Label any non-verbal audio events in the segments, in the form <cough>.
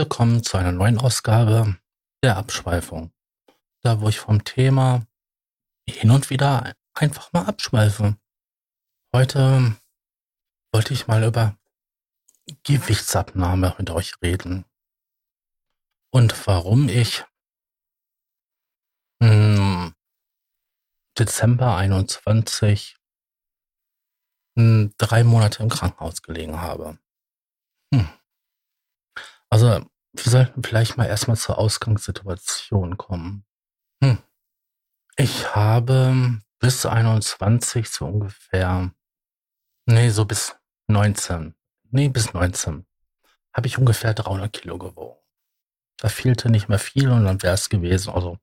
Willkommen zu einer neuen Ausgabe der Abschweifung. Da, wo ich vom Thema hin und wieder einfach mal abschweife. Heute wollte ich mal über Gewichtsabnahme mit euch reden. Und warum ich im Dezember 21 drei Monate im Krankenhaus gelegen habe. Also, wir sollten vielleicht mal erstmal zur Ausgangssituation kommen. Hm. Ich habe bis 21 so ungefähr, nee, so bis 19, nee, bis 19, habe ich ungefähr 300 Kilo gewogen. Da fehlte nicht mehr viel und dann wäre es gewesen. Also,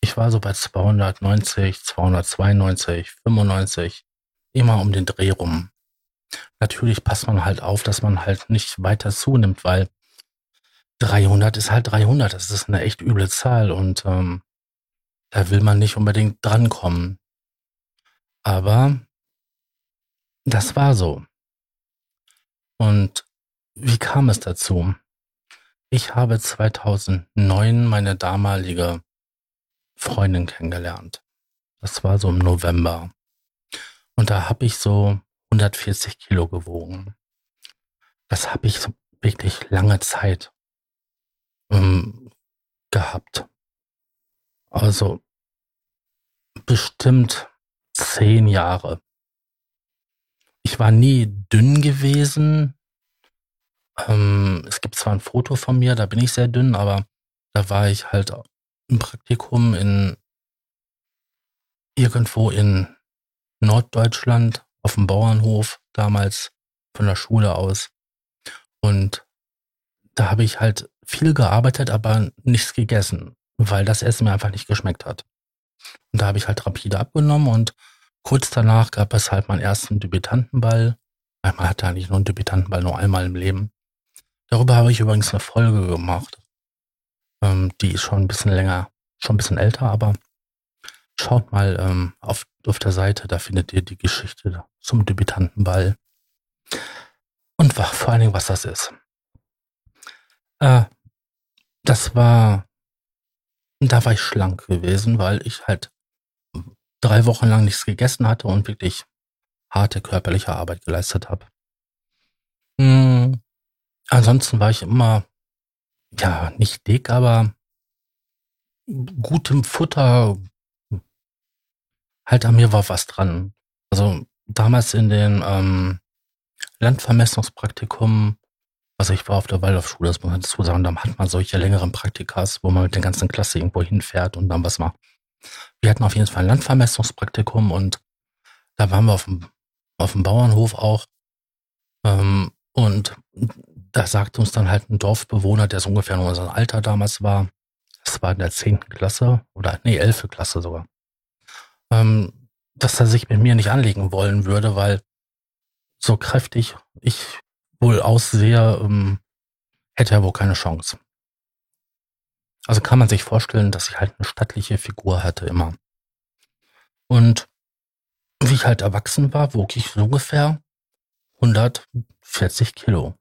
ich war so bei 290, 292, 95, immer um den Dreh rum. Natürlich passt man halt auf, dass man halt nicht weiter zunimmt, weil 300 ist halt 300. Das ist eine echt üble Zahl und ähm, da will man nicht unbedingt drankommen. Aber das war so. Und wie kam es dazu? Ich habe 2009 meine damalige Freundin kennengelernt. Das war so im November. Und da habe ich so 140 Kilo gewogen. Das habe ich so wirklich lange Zeit ähm, gehabt. Also bestimmt zehn Jahre. Ich war nie dünn gewesen. Ähm, es gibt zwar ein Foto von mir, da bin ich sehr dünn, aber da war ich halt im Praktikum in irgendwo in Norddeutschland auf dem Bauernhof damals von der Schule aus. Und da habe ich halt viel gearbeitet, aber nichts gegessen, weil das Essen mir einfach nicht geschmeckt hat. Und da habe ich halt rapide abgenommen und kurz danach gab es halt meinen ersten Debütantenball. Einmal hatte eigentlich nur einen Debütantenball, nur einmal im Leben. Darüber habe ich übrigens eine Folge gemacht. Ähm, die ist schon ein bisschen länger, schon ein bisschen älter, aber schaut mal ähm, auf, auf der Seite, da findet ihr die Geschichte zum Debütantenball. Und vor allen Dingen, was das ist. Äh, das war, da war ich schlank gewesen, weil ich halt drei Wochen lang nichts gegessen hatte und wirklich harte körperliche Arbeit geleistet habe. Hm, ansonsten war ich immer, ja, nicht dick, aber gutem Futter, halt an mir war was dran. Also damals in den ähm, Landvermessungspraktikum also ich war auf der Waldorfschule, das muss man dazu sagen, da hat man solche längeren Praktikas, wo man mit der ganzen Klasse irgendwo hinfährt und dann was macht. Wir hatten auf jeden Fall ein Landvermessungspraktikum und da waren wir auf dem, auf dem Bauernhof auch. Ähm, und da sagte uns dann halt ein Dorfbewohner, der so ungefähr in unserem Alter damals war, das war in der zehnten Klasse oder nee, elfte Klasse sogar, ähm, dass er sich mit mir nicht anlegen wollen würde, weil so kräftig ich wohl aussehe, ähm, hätte er wohl keine Chance. Also kann man sich vorstellen, dass ich halt eine stattliche Figur hatte immer. Und wie ich halt erwachsen war, wog ich so ungefähr 140 Kilo.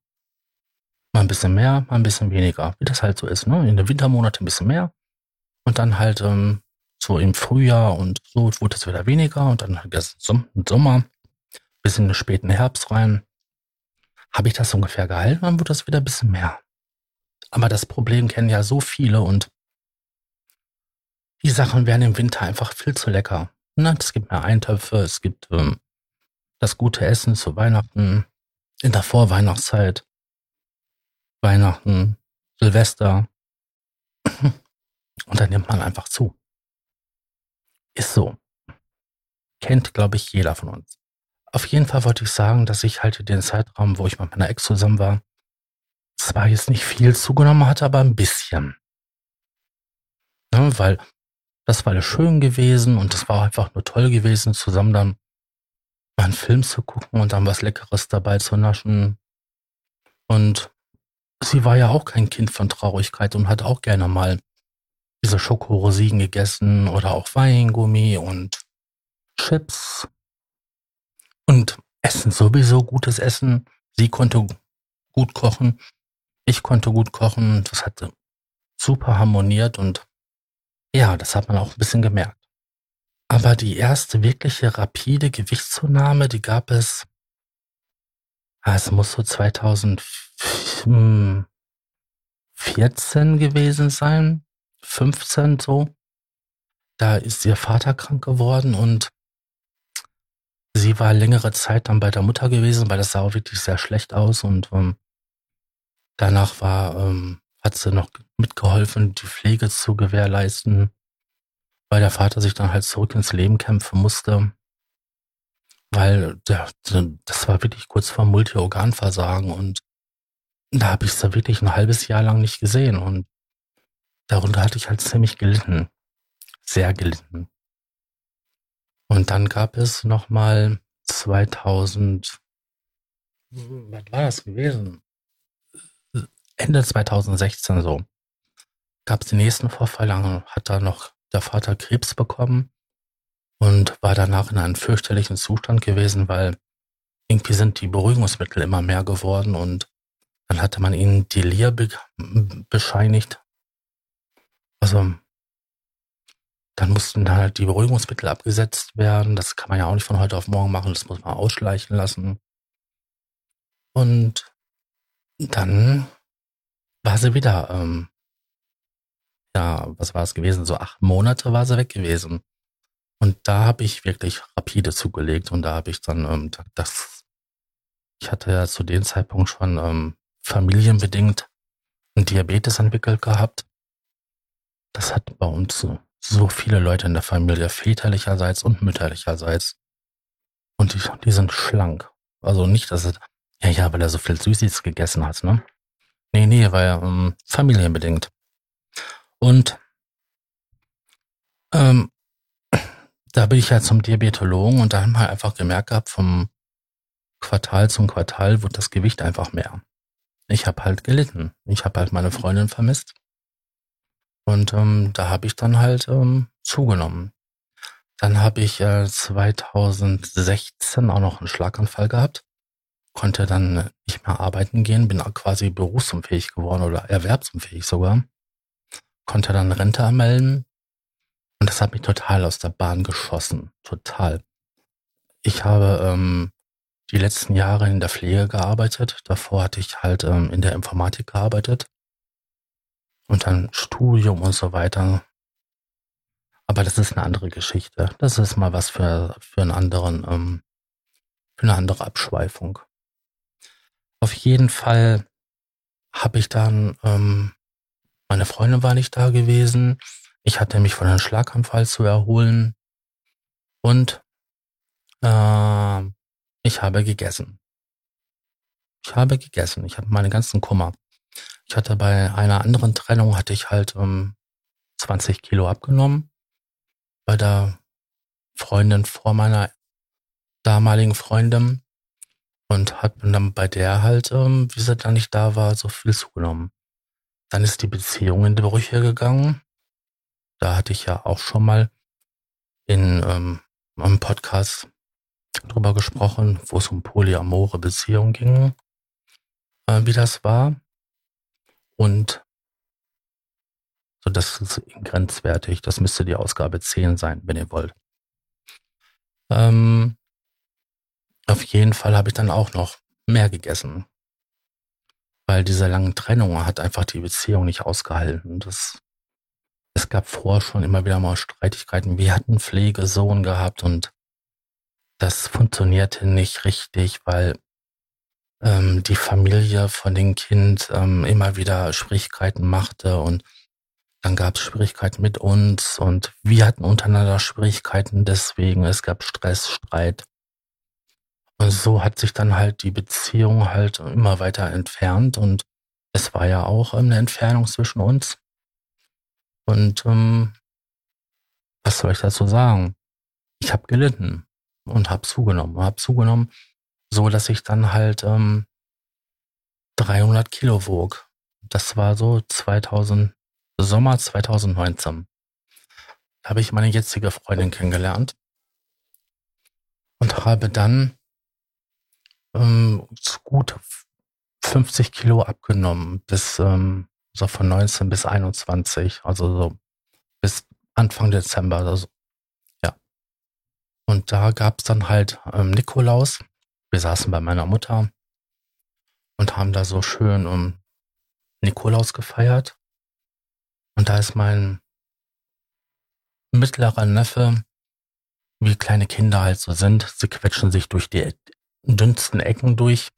Mal ein bisschen mehr, mal ein bisschen weniger, wie das halt so ist. Ne? In den Wintermonaten ein bisschen mehr und dann halt ähm, so im Frühjahr und so wurde es wieder weniger und dann halt im Sommer bis in den späten Herbst rein habe ich das ungefähr gehalten, dann wird das wieder ein bisschen mehr. Aber das Problem kennen ja so viele und die Sachen werden im Winter einfach viel zu lecker. Na, es gibt mehr Eintöpfe, es gibt ähm, das gute Essen zu Weihnachten, in der Vorweihnachtszeit, Weihnachten, Silvester. Und dann nimmt man einfach zu. Ist so. Kennt, glaube ich, jeder von uns. Auf jeden Fall wollte ich sagen, dass ich halt den Zeitraum, wo ich mit meiner Ex zusammen war, zwar jetzt nicht viel zugenommen hatte, aber ein bisschen. Ja, weil das war schön gewesen und es war einfach nur toll gewesen, zusammen dann mal einen Film zu gucken und dann was Leckeres dabei zu naschen. Und sie war ja auch kein Kind von Traurigkeit und hat auch gerne mal diese Schokorosinen gegessen oder auch Weingummi und Chips und Essen sowieso, gutes Essen. Sie konnte gut kochen. ich konnte gut kochen, das hat super harmoniert und ja, das hat man auch ein bisschen gemerkt. Aber die erste wirkliche rapide Gewichtszunahme, die gab es, ah, es muss so 2014 gewesen sein, 15 so. Da ist ihr Vater krank geworden und sie war längere Zeit dann bei der Mutter gewesen, weil das sah auch wirklich sehr schlecht aus und ähm, danach war, ähm, hat sie noch mitgeholfen, die Pflege zu gewährleisten weil der Vater sich dann halt zurück ins Leben kämpfen musste, weil der, das war wirklich kurz vor Multiorganversagen und da habe ich es wirklich ein halbes Jahr lang nicht gesehen und darunter hatte ich halt ziemlich gelitten, sehr gelitten. Und dann gab es nochmal 2000, was war das gewesen? Ende 2016 so. Gab es den nächsten Vorfall, hat er noch der Vater Krebs bekommen und war danach in einem fürchterlichen Zustand gewesen, weil irgendwie sind die Beruhigungsmittel immer mehr geworden und dann hatte man ihnen Delir be bescheinigt. Also dann mussten halt die Beruhigungsmittel abgesetzt werden. Das kann man ja auch nicht von heute auf morgen machen, das muss man ausschleichen lassen. Und dann war sie wieder ähm, ja, was war es gewesen? So acht Monate war sie weg gewesen. Und da habe ich wirklich rapide zugelegt und da habe ich dann ähm, das, ich hatte ja zu dem Zeitpunkt schon ähm, familienbedingt einen Diabetes entwickelt gehabt. Das hat bei uns so, viele Leute in der Familie, väterlicherseits und mütterlicherseits. Und die, die sind schlank. Also nicht, dass es, ja, ja, weil er so viel Süßes gegessen hat, ne? Nee, nee, weil ähm, familienbedingt. Und ähm, <clears throat> da bin ich halt zum Diabetologen und da haben wir einfach gemerkt gehabt, vom Quartal zum Quartal wird das Gewicht einfach mehr. Ich habe halt gelitten. Ich habe halt meine Freundin vermisst. Und ähm, da habe ich dann halt ähm, zugenommen. Dann habe ich äh, 2016 auch noch einen Schlaganfall gehabt, konnte dann nicht mehr arbeiten gehen, bin quasi berufsunfähig geworden oder erwerbsunfähig sogar konnte dann Rente anmelden und das hat mich total aus der Bahn geschossen. Total. Ich habe ähm, die letzten Jahre in der Pflege gearbeitet. Davor hatte ich halt ähm, in der Informatik gearbeitet. Und dann Studium und so weiter. Aber das ist eine andere Geschichte. Das ist mal was für, für einen anderen, ähm, für eine andere Abschweifung. Auf jeden Fall habe ich dann ähm, meine Freundin war nicht da gewesen. Ich hatte mich von einem Schlaganfall zu erholen. Und äh, ich habe gegessen. Ich habe gegessen. Ich habe meine ganzen Kummer. Ich hatte bei einer anderen Trennung hatte ich halt ähm, 20 Kilo abgenommen. Bei der Freundin vor meiner damaligen Freundin und hat dann bei der halt, ähm, wie sie dann nicht da war, so viel zugenommen. Dann ist die Beziehung in die Brüche gegangen. Da hatte ich ja auch schon mal in ähm, einem Podcast drüber gesprochen, wo es um polyamore Beziehungen ging, äh, wie das war. Und so, das ist grenzwertig. Das müsste die Ausgabe 10 sein, wenn ihr wollt. Ähm, auf jeden Fall habe ich dann auch noch mehr gegessen weil diese langen Trennung hat einfach die Beziehung nicht ausgehalten. Das, es gab vorher schon immer wieder mal Streitigkeiten. Wir hatten Pflegesohn gehabt und das funktionierte nicht richtig, weil ähm, die Familie von dem Kind ähm, immer wieder Schwierigkeiten machte und dann gab es Schwierigkeiten mit uns und wir hatten untereinander Schwierigkeiten deswegen. Es gab Stress, Streit. Und so hat sich dann halt die Beziehung halt immer weiter entfernt und es war ja auch eine Entfernung zwischen uns. Und ähm, was soll ich dazu sagen? Ich habe gelitten und habe zugenommen, habe zugenommen, so dass ich dann halt ähm, 300 Kilo wog. Das war so 2000 Sommer 2019. Da habe ich meine jetzige Freundin kennengelernt und habe dann ähm, gut 50 Kilo abgenommen bis ähm, so von 19 bis 21, also so bis Anfang Dezember. Also, ja. Und da gab's dann halt ähm, Nikolaus. Wir saßen bei meiner Mutter und haben da so schön um Nikolaus gefeiert. Und da ist mein mittlerer Neffe, wie kleine Kinder halt so sind, sie quetschen sich durch die dünnsten Ecken durch,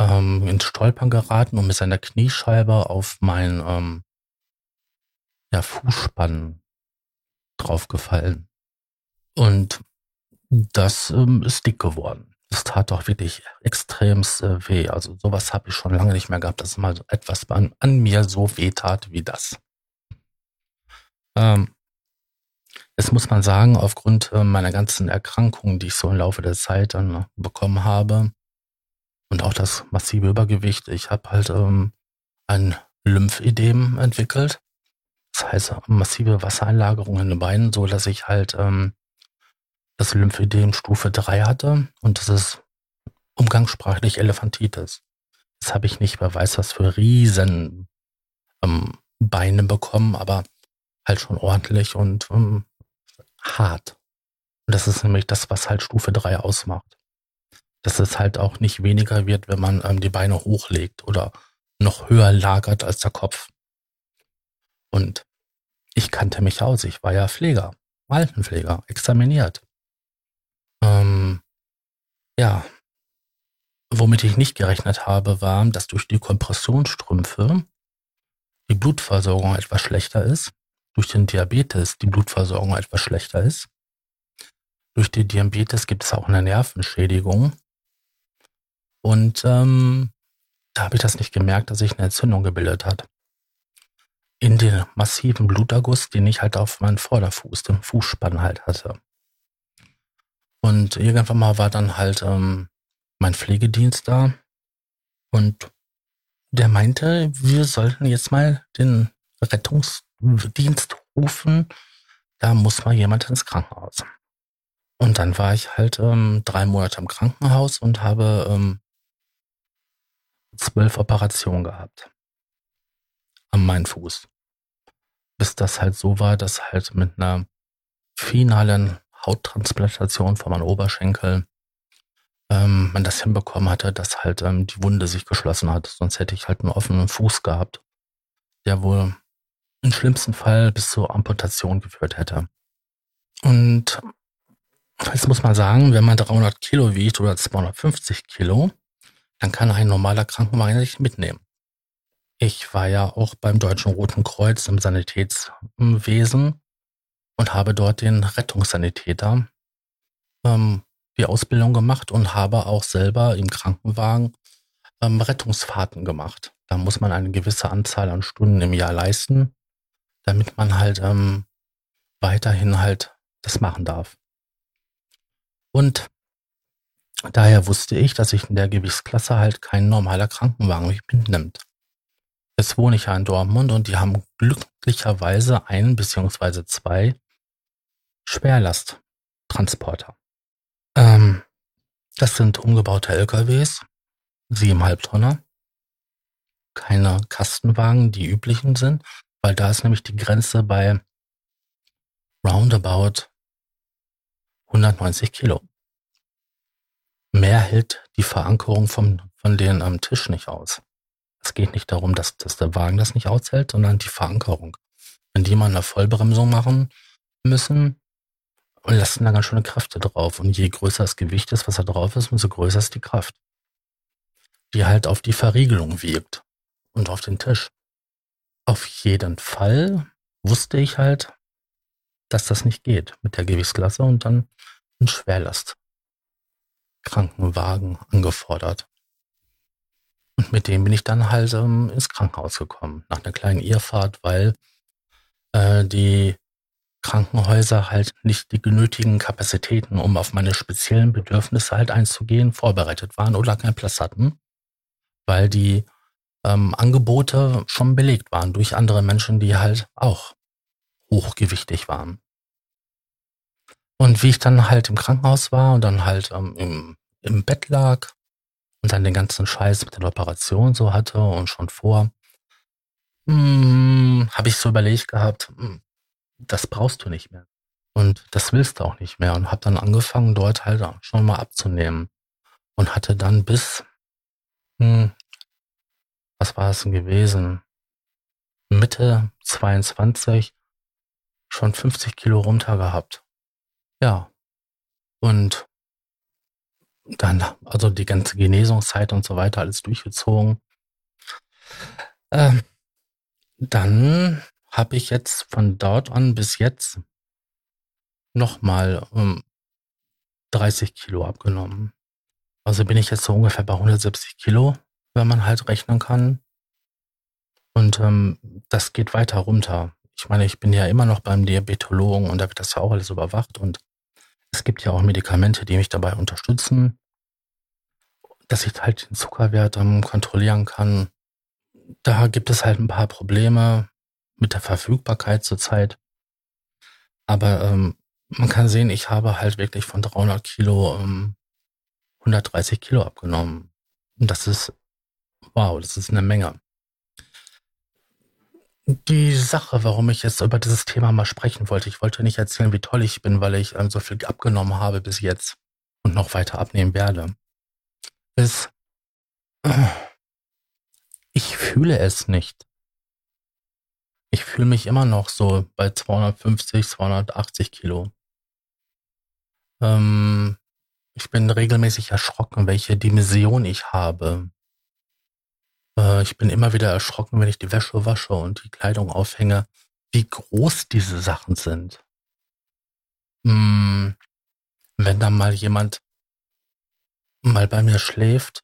ähm, ins Stolpern geraten und mit seiner Kniescheibe auf mein ähm, ja, Fußspann draufgefallen. Und das ähm, ist dick geworden. Das tat doch wirklich extremst äh, weh. Also sowas habe ich schon lange nicht mehr gehabt, dass mal etwas an, an mir so weh tat wie das. Ähm, jetzt muss man sagen, aufgrund äh, meiner ganzen Erkrankungen, die ich so im Laufe der Zeit dann bekommen habe und auch das massive Übergewicht, ich habe halt ähm, ein Lymphedem entwickelt. Das heißt massive Wassereinlagerung in den Beinen, so dass ich halt ähm, das Lymphedem Stufe 3 hatte und das ist umgangssprachlich Elefantitis. Das habe ich nicht, wer weiß was für riesen ähm, Beine bekommen, aber halt schon ordentlich und ähm, hart. Und das ist nämlich das, was halt Stufe 3 ausmacht. Dass es halt auch nicht weniger wird, wenn man ähm, die Beine hochlegt oder noch höher lagert als der Kopf. Und ich kannte mich aus. Ich war ja Pfleger, Altenpfleger, examiniert. Ähm, ja. Womit ich nicht gerechnet habe, war, dass durch die Kompressionsstrümpfe die Blutversorgung etwas schlechter ist durch den Diabetes die Blutversorgung etwas schlechter ist. Durch den Diabetes gibt es auch eine Nervenschädigung. Und ähm, da habe ich das nicht gemerkt, dass sich eine Entzündung gebildet hat. In den massiven Bluterguss, den ich halt auf meinen Vorderfuß, dem Fußspann halt hatte. Und irgendwann mal war dann halt ähm, mein Pflegedienst da und der meinte, wir sollten jetzt mal den Rettungs Dienst rufen, da muss mal jemand ins Krankenhaus. Und dann war ich halt ähm, drei Monate im Krankenhaus und habe ähm, zwölf Operationen gehabt an meinem Fuß. Bis das halt so war, dass halt mit einer finalen Hauttransplantation von meinem Oberschenkel ähm, man das hinbekommen hatte, dass halt ähm, die Wunde sich geschlossen hat. Sonst hätte ich halt einen offenen Fuß gehabt, der wohl im schlimmsten Fall bis zur Amputation geführt hätte. Und jetzt muss man sagen, wenn man 300 Kilo wiegt oder 250 Kilo, dann kann ein normaler Krankenwagen nicht mitnehmen. Ich war ja auch beim Deutschen Roten Kreuz im Sanitätswesen und habe dort den Rettungssanitäter ähm, die Ausbildung gemacht und habe auch selber im Krankenwagen ähm, Rettungsfahrten gemacht. Da muss man eine gewisse Anzahl an Stunden im Jahr leisten damit man halt ähm, weiterhin halt das machen darf. Und daher wusste ich, dass ich in der Gewichtsklasse halt kein normaler Krankenwagen mich mitnimmt. Jetzt wohne ich ja in Dortmund und die haben glücklicherweise ein beziehungsweise zwei Schwerlasttransporter. Ähm, das sind umgebaute LKWs, siebeneinhalb Tonner. Keine Kastenwagen, die üblichen sind, weil da ist nämlich die Grenze bei roundabout 190 Kilo. Mehr hält die Verankerung vom, von denen am Tisch nicht aus. Es geht nicht darum, dass, dass der Wagen das nicht aushält, sondern die Verankerung. Wenn die mal eine Vollbremsung machen müssen, lassen da ganz schöne Kräfte drauf. Und je größer das Gewicht ist, was da drauf ist, umso größer ist die Kraft. Die halt auf die Verriegelung wirkt und auf den Tisch. Auf jeden Fall wusste ich halt, dass das nicht geht mit der Gewichtsklasse und dann ein Schwerlast Krankenwagen angefordert. Und mit dem bin ich dann halt ähm, ins Krankenhaus gekommen, nach einer kleinen Irrfahrt, weil äh, die Krankenhäuser halt nicht die genötigen Kapazitäten, um auf meine speziellen Bedürfnisse halt einzugehen, vorbereitet waren oder keinen Platz hatten, weil die ähm, Angebote schon belegt waren durch andere Menschen, die halt auch hochgewichtig waren. Und wie ich dann halt im Krankenhaus war und dann halt ähm, im, im Bett lag und dann den ganzen Scheiß mit der Operation so hatte und schon vor, hm, habe ich so überlegt gehabt, hm, das brauchst du nicht mehr. Und das willst du auch nicht mehr. Und habe dann angefangen, dort halt schon mal abzunehmen. Und hatte dann bis, hm, was war es denn gewesen? Mitte 22 schon 50 Kilo runter gehabt. Ja. Und dann, also die ganze Genesungszeit und so weiter, alles durchgezogen. Ähm, dann habe ich jetzt von dort an bis jetzt nochmal um 30 Kilo abgenommen. Also bin ich jetzt so ungefähr bei 170 Kilo, wenn man halt rechnen kann. Und ähm, das geht weiter runter. Ich meine, ich bin ja immer noch beim Diabetologen und da wird das ja auch alles überwacht und es gibt ja auch Medikamente, die mich dabei unterstützen, dass ich halt den Zuckerwert ähm, kontrollieren kann. Da gibt es halt ein paar Probleme mit der Verfügbarkeit zurzeit. Aber ähm, man kann sehen, ich habe halt wirklich von 300 Kilo ähm, 130 Kilo abgenommen. Und das ist, wow, das ist eine Menge. Die Sache, warum ich jetzt über dieses Thema mal sprechen wollte, ich wollte nicht erzählen, wie toll ich bin, weil ich ähm, so viel abgenommen habe bis jetzt und noch weiter abnehmen werde, ist, äh, ich fühle es nicht. Ich fühle mich immer noch so bei 250, 280 Kilo. Ähm, ich bin regelmäßig erschrocken, welche Dimension ich habe. Äh, ich bin immer wieder erschrocken, wenn ich die Wäsche wasche und die Kleidung aufhänge, wie groß diese Sachen sind. Hm, wenn da mal jemand mal bei mir schläft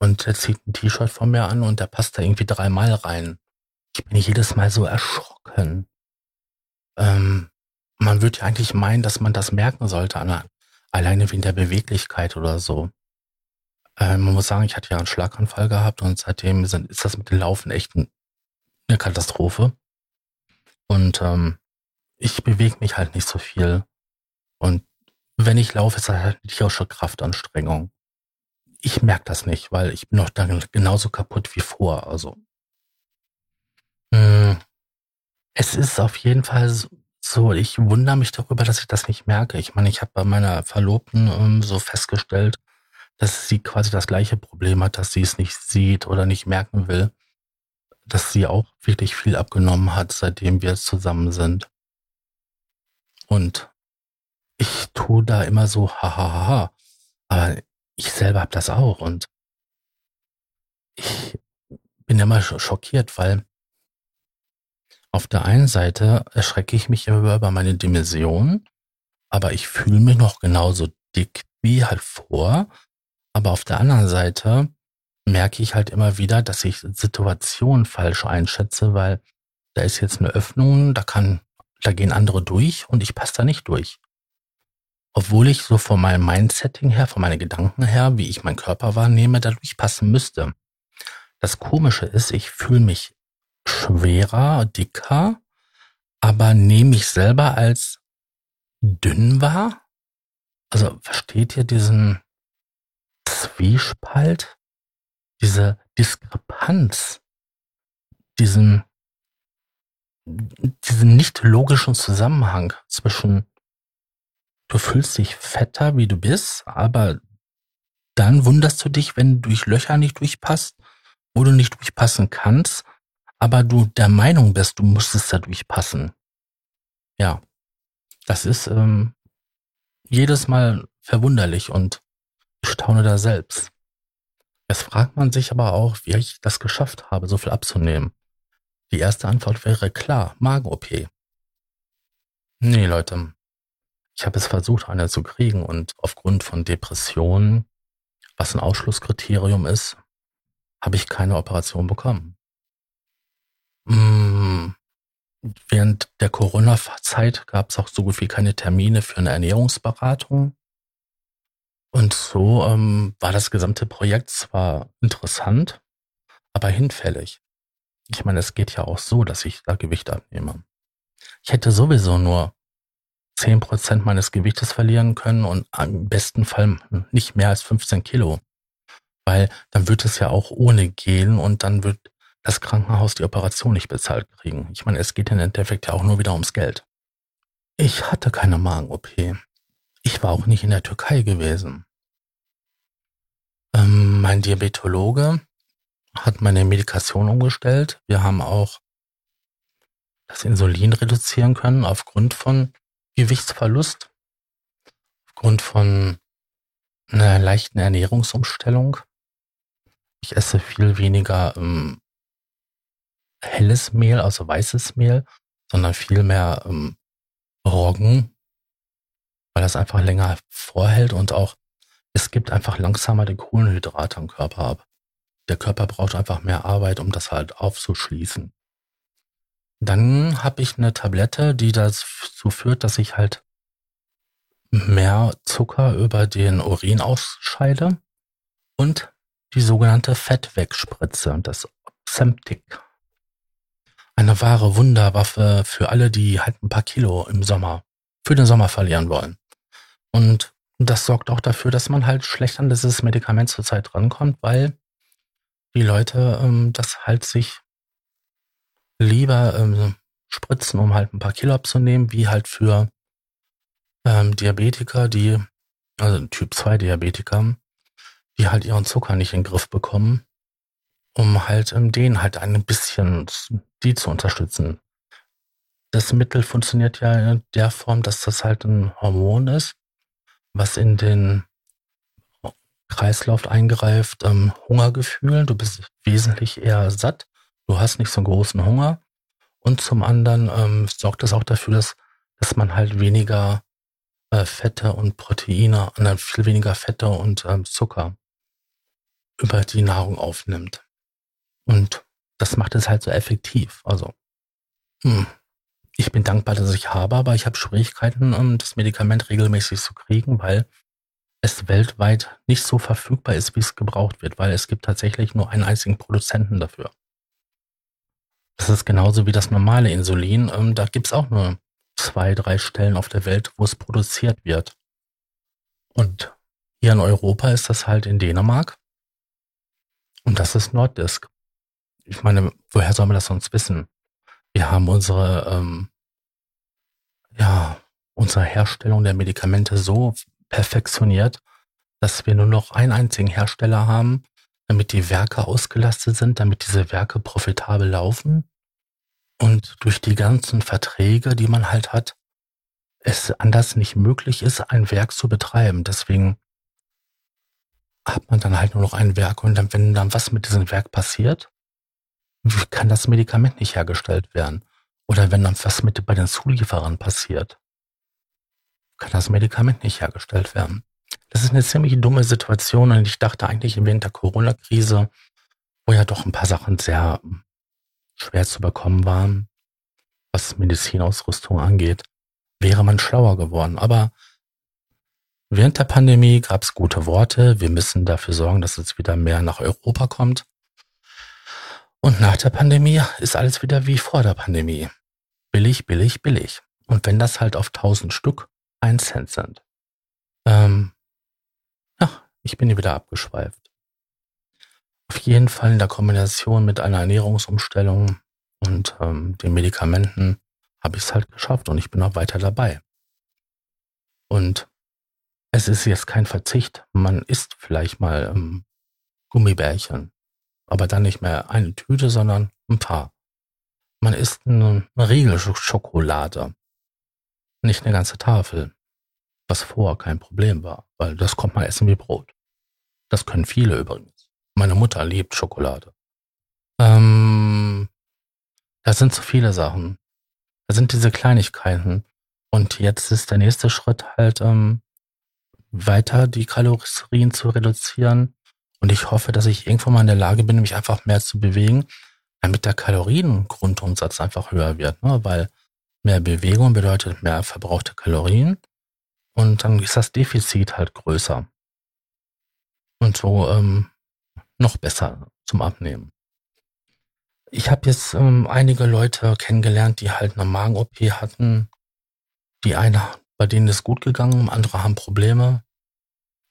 und er zieht ein T-Shirt von mir an und der passt da irgendwie dreimal rein. Ich bin jedes Mal so erschrocken. Ähm, man würde ja eigentlich meinen, dass man das merken sollte, alleine wegen der Beweglichkeit oder so. Äh, man muss sagen, ich hatte ja einen Schlaganfall gehabt und seitdem sind, ist das mit dem Laufen echt ein, eine Katastrophe. Und ähm, ich bewege mich halt nicht so viel. Und wenn ich laufe, ist das halt nicht auch schon Kraftanstrengung. Ich merke das nicht, weil ich bin noch dann genauso kaputt wie vor. Also es ist auf jeden Fall so, ich wundere mich darüber, dass ich das nicht merke. Ich meine, ich habe bei meiner Verlobten ähm, so festgestellt, dass sie quasi das gleiche Problem hat, dass sie es nicht sieht oder nicht merken will, dass sie auch wirklich viel abgenommen hat, seitdem wir zusammen sind. Und ich tue da immer so, hahaha, ha, ha. aber ich selber habe das auch und ich bin immer schockiert, weil auf der einen Seite erschrecke ich mich immer über meine Dimension, aber ich fühle mich noch genauso dick wie halt vor aber auf der anderen Seite merke ich halt immer wieder, dass ich Situationen falsch einschätze, weil da ist jetzt eine Öffnung, da kann, da gehen andere durch und ich passe da nicht durch. Obwohl ich so von meinem Mindsetting her, von meinen Gedanken her, wie ich meinen Körper wahrnehme, da durchpassen müsste. Das Komische ist, ich fühle mich schwerer, dicker, aber nehme mich selber als dünn wahr. Also versteht ihr diesen, Zwiespalt, diese Diskrepanz, diesen, diesen nicht logischen Zusammenhang zwischen du fühlst dich fetter, wie du bist, aber dann wunderst du dich, wenn du durch Löcher nicht durchpasst, wo du nicht durchpassen kannst, aber du der Meinung bist, du musstest da durchpassen. Ja, das ist ähm, jedes Mal verwunderlich und ich staune da selbst. Jetzt fragt man sich aber auch, wie ich das geschafft habe, so viel abzunehmen. Die erste Antwort wäre klar, Magen-OP. Nee, Leute. Ich habe es versucht, eine zu kriegen und aufgrund von Depressionen, was ein Ausschlusskriterium ist, habe ich keine Operation bekommen. Mmh. Während der Corona-Zeit gab es auch so gut wie keine Termine für eine Ernährungsberatung. Und so ähm, war das gesamte Projekt zwar interessant, aber hinfällig. Ich meine, es geht ja auch so, dass ich da Gewicht abnehme. Ich hätte sowieso nur zehn Prozent meines Gewichtes verlieren können und im besten Fall nicht mehr als 15 Kilo. Weil dann wird es ja auch ohne gehen und dann wird das Krankenhaus die Operation nicht bezahlt kriegen. Ich meine, es geht im Endeffekt ja auch nur wieder ums Geld. Ich hatte keine Magen-OP. Ich war auch nicht in der Türkei gewesen. Ähm, mein Diabetologe hat meine Medikation umgestellt. Wir haben auch das Insulin reduzieren können aufgrund von Gewichtsverlust, aufgrund von einer leichten Ernährungsumstellung. Ich esse viel weniger ähm, helles Mehl, also weißes Mehl, sondern viel mehr ähm, Roggen, weil das einfach länger vorhält und auch es gibt einfach langsamer die Kohlenhydrate im Körper ab. Der Körper braucht einfach mehr Arbeit, um das halt aufzuschließen. Dann habe ich eine Tablette, die dazu führt, dass ich halt mehr Zucker über den Urin ausscheide und die sogenannte Fettwegspritze, das Semtic. Eine wahre Wunderwaffe für alle, die halt ein paar Kilo im Sommer, für den Sommer verlieren wollen. Und das sorgt auch dafür, dass man halt schlecht an dieses Medikament zurzeit rankommt, weil die Leute ähm, das halt sich lieber ähm, spritzen, um halt ein paar Kilo abzunehmen, wie halt für ähm, Diabetiker, die, also Typ 2 Diabetiker, die halt ihren Zucker nicht in den Griff bekommen, um halt ähm, den halt ein bisschen die zu unterstützen. Das Mittel funktioniert ja in der Form, dass das halt ein Hormon ist, was in den Kreislauf eingreift, ähm, Hungergefühl, du bist wesentlich eher satt, du hast nicht so einen großen Hunger und zum anderen ähm, sorgt das auch dafür, dass, dass man halt weniger äh, Fette und Proteine, und dann viel weniger Fette und ähm, Zucker über die Nahrung aufnimmt. Und das macht es halt so effektiv. Also, hm, ich bin dankbar, dass ich habe, aber ich habe Schwierigkeiten, um das Medikament regelmäßig zu kriegen, weil es weltweit nicht so verfügbar ist, wie es gebraucht wird, weil es gibt tatsächlich nur einen einzigen Produzenten dafür. Das ist genauso wie das normale Insulin. Ähm, da gibt's auch nur zwei, drei Stellen auf der Welt, wo es produziert wird. Und hier in Europa ist das halt in Dänemark. Und das ist Nordisk. Ich meine, woher soll man das sonst wissen? Wir haben unsere, ähm, ja, unsere Herstellung der Medikamente so perfektioniert, dass wir nur noch einen einzigen Hersteller haben, damit die Werke ausgelastet sind, damit diese Werke profitabel laufen und durch die ganzen Verträge, die man halt hat, es anders nicht möglich ist, ein Werk zu betreiben. Deswegen hat man dann halt nur noch ein Werk und dann, wenn dann was mit diesem Werk passiert, kann das Medikament nicht hergestellt werden. Oder wenn dann was mit bei den Zulieferern passiert, kann das Medikament nicht hergestellt werden. Das ist eine ziemlich dumme Situation und ich dachte eigentlich während der Corona-Krise, wo ja doch ein paar Sachen sehr schwer zu bekommen waren, was Medizinausrüstung angeht, wäre man schlauer geworden. Aber während der Pandemie gab es gute Worte. Wir müssen dafür sorgen, dass es wieder mehr nach Europa kommt. Und nach der Pandemie ist alles wieder wie vor der Pandemie. Billig, billig, billig. Und wenn das halt auf 1000 Stück ein Cent sind. Ähm, ach, ich bin hier wieder abgeschweift. Auf jeden Fall in der Kombination mit einer Ernährungsumstellung und ähm, den Medikamenten habe ich es halt geschafft und ich bin auch weiter dabei. Und es ist jetzt kein Verzicht. Man isst vielleicht mal ähm, Gummibärchen, aber dann nicht mehr eine Tüte, sondern ein paar. Man isst eine, eine Riegel Schokolade, nicht eine ganze Tafel, was vorher kein Problem war, weil das kommt man essen wie Brot. Das können viele übrigens. Meine Mutter liebt Schokolade. Ähm, das sind zu viele Sachen. Das sind diese Kleinigkeiten. Und jetzt ist der nächste Schritt halt ähm, weiter die Kalorien zu reduzieren. Und ich hoffe, dass ich irgendwann mal in der Lage bin, mich einfach mehr zu bewegen, damit der Kaloriengrundumsatz einfach höher wird. Ne? Weil mehr Bewegung bedeutet mehr verbrauchte Kalorien. Und dann ist das Defizit halt größer. Und so ähm, noch besser zum Abnehmen. Ich habe jetzt ähm, einige Leute kennengelernt, die halt eine Magen-OP hatten. Die eine, bei denen ist gut gegangen, andere haben Probleme.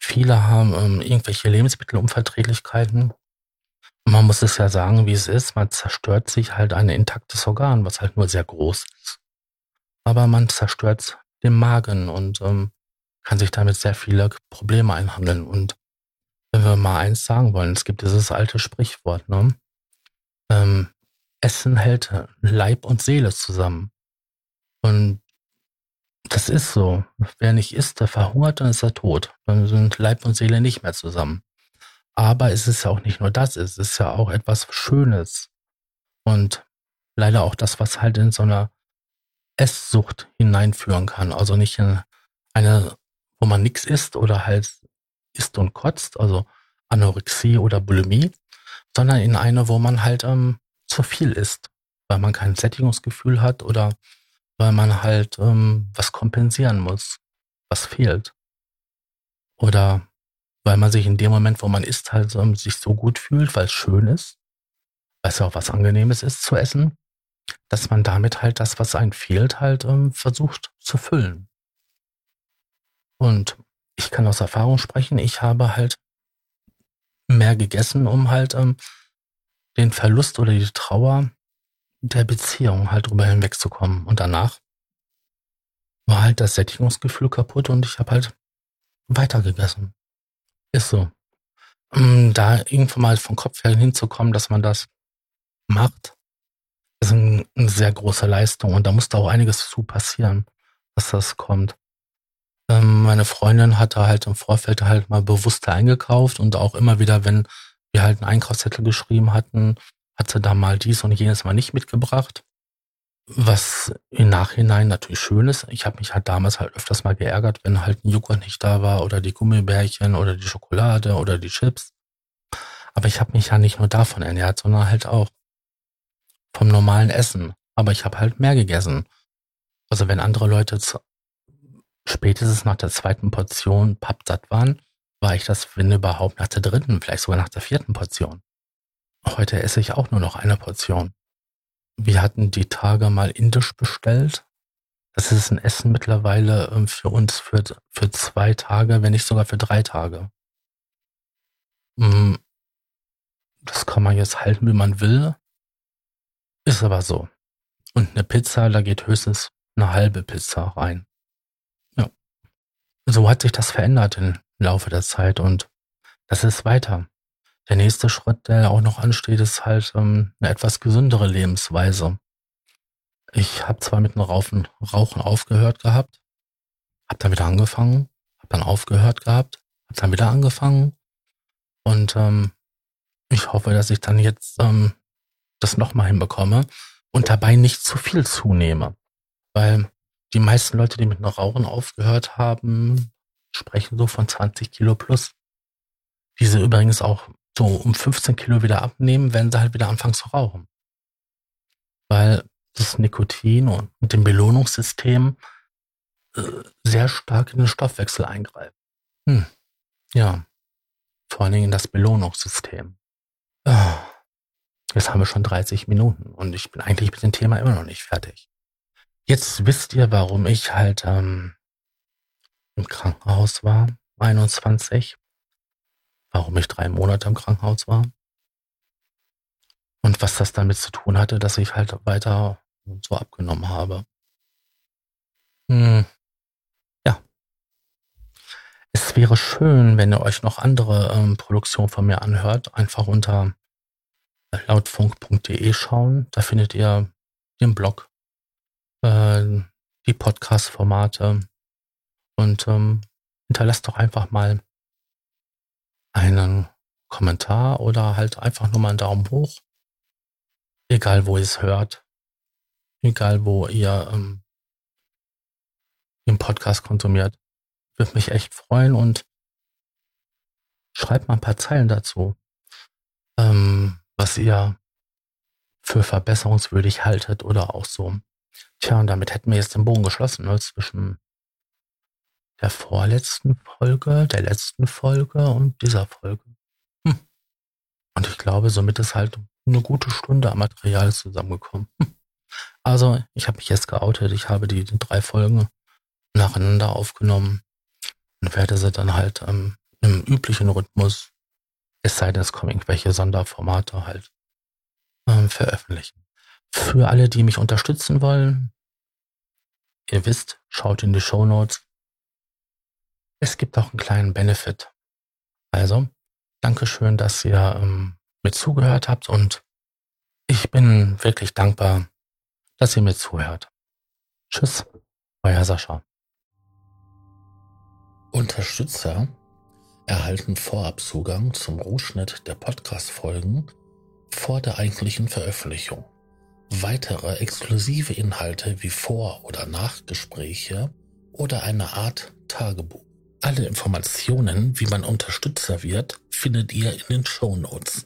Viele haben ähm, irgendwelche Lebensmittelunverträglichkeiten. Man muss es ja sagen, wie es ist. Man zerstört sich halt ein intaktes Organ, was halt nur sehr groß ist. Aber man zerstört den Magen und ähm, kann sich damit sehr viele Probleme einhandeln. Und wenn wir mal eins sagen wollen, es gibt dieses alte Sprichwort, ne? Ähm, Essen hält Leib und Seele zusammen. Und das ist so. Wer nicht isst, der verhungert, dann ist er tot. Dann sind Leib und Seele nicht mehr zusammen. Aber es ist ja auch nicht nur das, es ist ja auch etwas Schönes. Und leider auch das, was halt in so einer Esssucht hineinführen kann. Also nicht in eine, wo man nichts isst oder halt isst und kotzt, also Anorexie oder Bulimie, sondern in eine, wo man halt ähm, zu viel isst, weil man kein Sättigungsgefühl hat oder weil man halt ähm, was kompensieren muss, was fehlt. Oder weil man sich in dem Moment, wo man isst, halt ähm, sich so gut fühlt, weil es schön ist, weil es ja auch was Angenehmes ist zu essen, dass man damit halt das, was einem fehlt, halt ähm, versucht zu füllen. Und ich kann aus Erfahrung sprechen, ich habe halt mehr gegessen, um halt ähm, den Verlust oder die Trauer der Beziehung halt drüber hinwegzukommen. Und danach war halt das Sättigungsgefühl kaputt und ich habe halt weitergegessen. Ist so. Um da irgendwann mal vom Kopf her hinzukommen, dass man das macht, ist ein, eine sehr große Leistung und da musste auch einiges zu passieren, dass das kommt. Ähm, meine Freundin hatte halt im Vorfeld halt mal bewusster eingekauft und auch immer wieder, wenn wir halt einen Einkaufszettel geschrieben hatten, hat sie da mal dies und jenes mal nicht mitgebracht. Was im Nachhinein natürlich schön ist. Ich habe mich halt damals halt öfters mal geärgert, wenn halt ein Joghurt nicht da war oder die Gummibärchen oder die Schokolade oder die Chips. Aber ich habe mich ja nicht nur davon ernährt, sondern halt auch vom normalen Essen. Aber ich habe halt mehr gegessen. Also wenn andere Leute spätestens nach der zweiten Portion pappsatt waren, war ich das, wenn überhaupt, nach der dritten, vielleicht sogar nach der vierten Portion. Heute esse ich auch nur noch eine Portion. Wir hatten die Tage mal indisch bestellt. Das ist ein Essen mittlerweile ähm, für uns für, für zwei Tage, wenn nicht sogar für drei Tage. Mm, das kann man jetzt halten, wie man will. Ist aber so. Und eine Pizza, da geht höchstens eine halbe Pizza rein. Ja. So hat sich das verändert im Laufe der Zeit und das ist weiter. Der nächste Schritt, der auch noch ansteht, ist halt ähm, eine etwas gesündere Lebensweise. Ich habe zwar mit dem Rauchen, Rauchen aufgehört gehabt, habe dann wieder angefangen, habe dann aufgehört gehabt, habe dann wieder angefangen und ähm, ich hoffe, dass ich dann jetzt ähm, das nochmal hinbekomme und dabei nicht zu viel zunehme, weil die meisten Leute, die mit dem Rauchen aufgehört haben, sprechen so von 20 Kilo plus. Diese übrigens auch so um 15 Kilo wieder abnehmen, wenn sie halt wieder anfangen zu rauchen. Weil das Nikotin und mit dem Belohnungssystem äh, sehr stark in den Stoffwechsel eingreift. Hm. Ja. Vor allen Dingen in das Belohnungssystem. Ah. Jetzt haben wir schon 30 Minuten und ich bin eigentlich mit dem Thema immer noch nicht fertig. Jetzt wisst ihr, warum ich halt ähm, im Krankenhaus war, 21 warum ich drei Monate im Krankenhaus war. Und was das damit zu tun hatte, dass ich halt weiter so abgenommen habe. Hm. Ja. Es wäre schön, wenn ihr euch noch andere ähm, Produktionen von mir anhört. Einfach unter lautfunk.de schauen. Da findet ihr den Blog, äh, die Podcast-Formate und ähm, hinterlasst doch einfach mal einen Kommentar oder halt einfach nur mal einen Daumen hoch. Egal, wo ihr es hört. Egal, wo ihr ähm, den Podcast konsumiert. Würde mich echt freuen und schreibt mal ein paar Zeilen dazu, ähm, was ihr für verbesserungswürdig haltet oder auch so. Tja, und damit hätten wir jetzt den Bogen geschlossen ne, zwischen der vorletzten Folge, der letzten Folge und dieser Folge. Hm. Und ich glaube, somit ist halt eine gute Stunde am Material zusammengekommen. Hm. Also, ich habe mich jetzt geoutet. Ich habe die, die, drei Folgen nacheinander aufgenommen und werde sie dann halt ähm, im üblichen Rhythmus, es sei denn, es kommen irgendwelche Sonderformate halt, ähm, veröffentlichen. Für alle, die mich unterstützen wollen, ihr wisst, schaut in die Show Notes. Es gibt auch einen kleinen Benefit. Also, Dankeschön, dass ihr ähm, mir zugehört habt und ich bin wirklich dankbar, dass ihr mir zuhört. Tschüss, euer Sascha. Unterstützer erhalten Vorabzugang zum Rohschnitt der Podcast-Folgen vor der eigentlichen Veröffentlichung. Weitere exklusive Inhalte wie Vor- oder Nachgespräche oder eine Art Tagebuch. Alle Informationen, wie man Unterstützer wird, findet ihr in den Show Notes.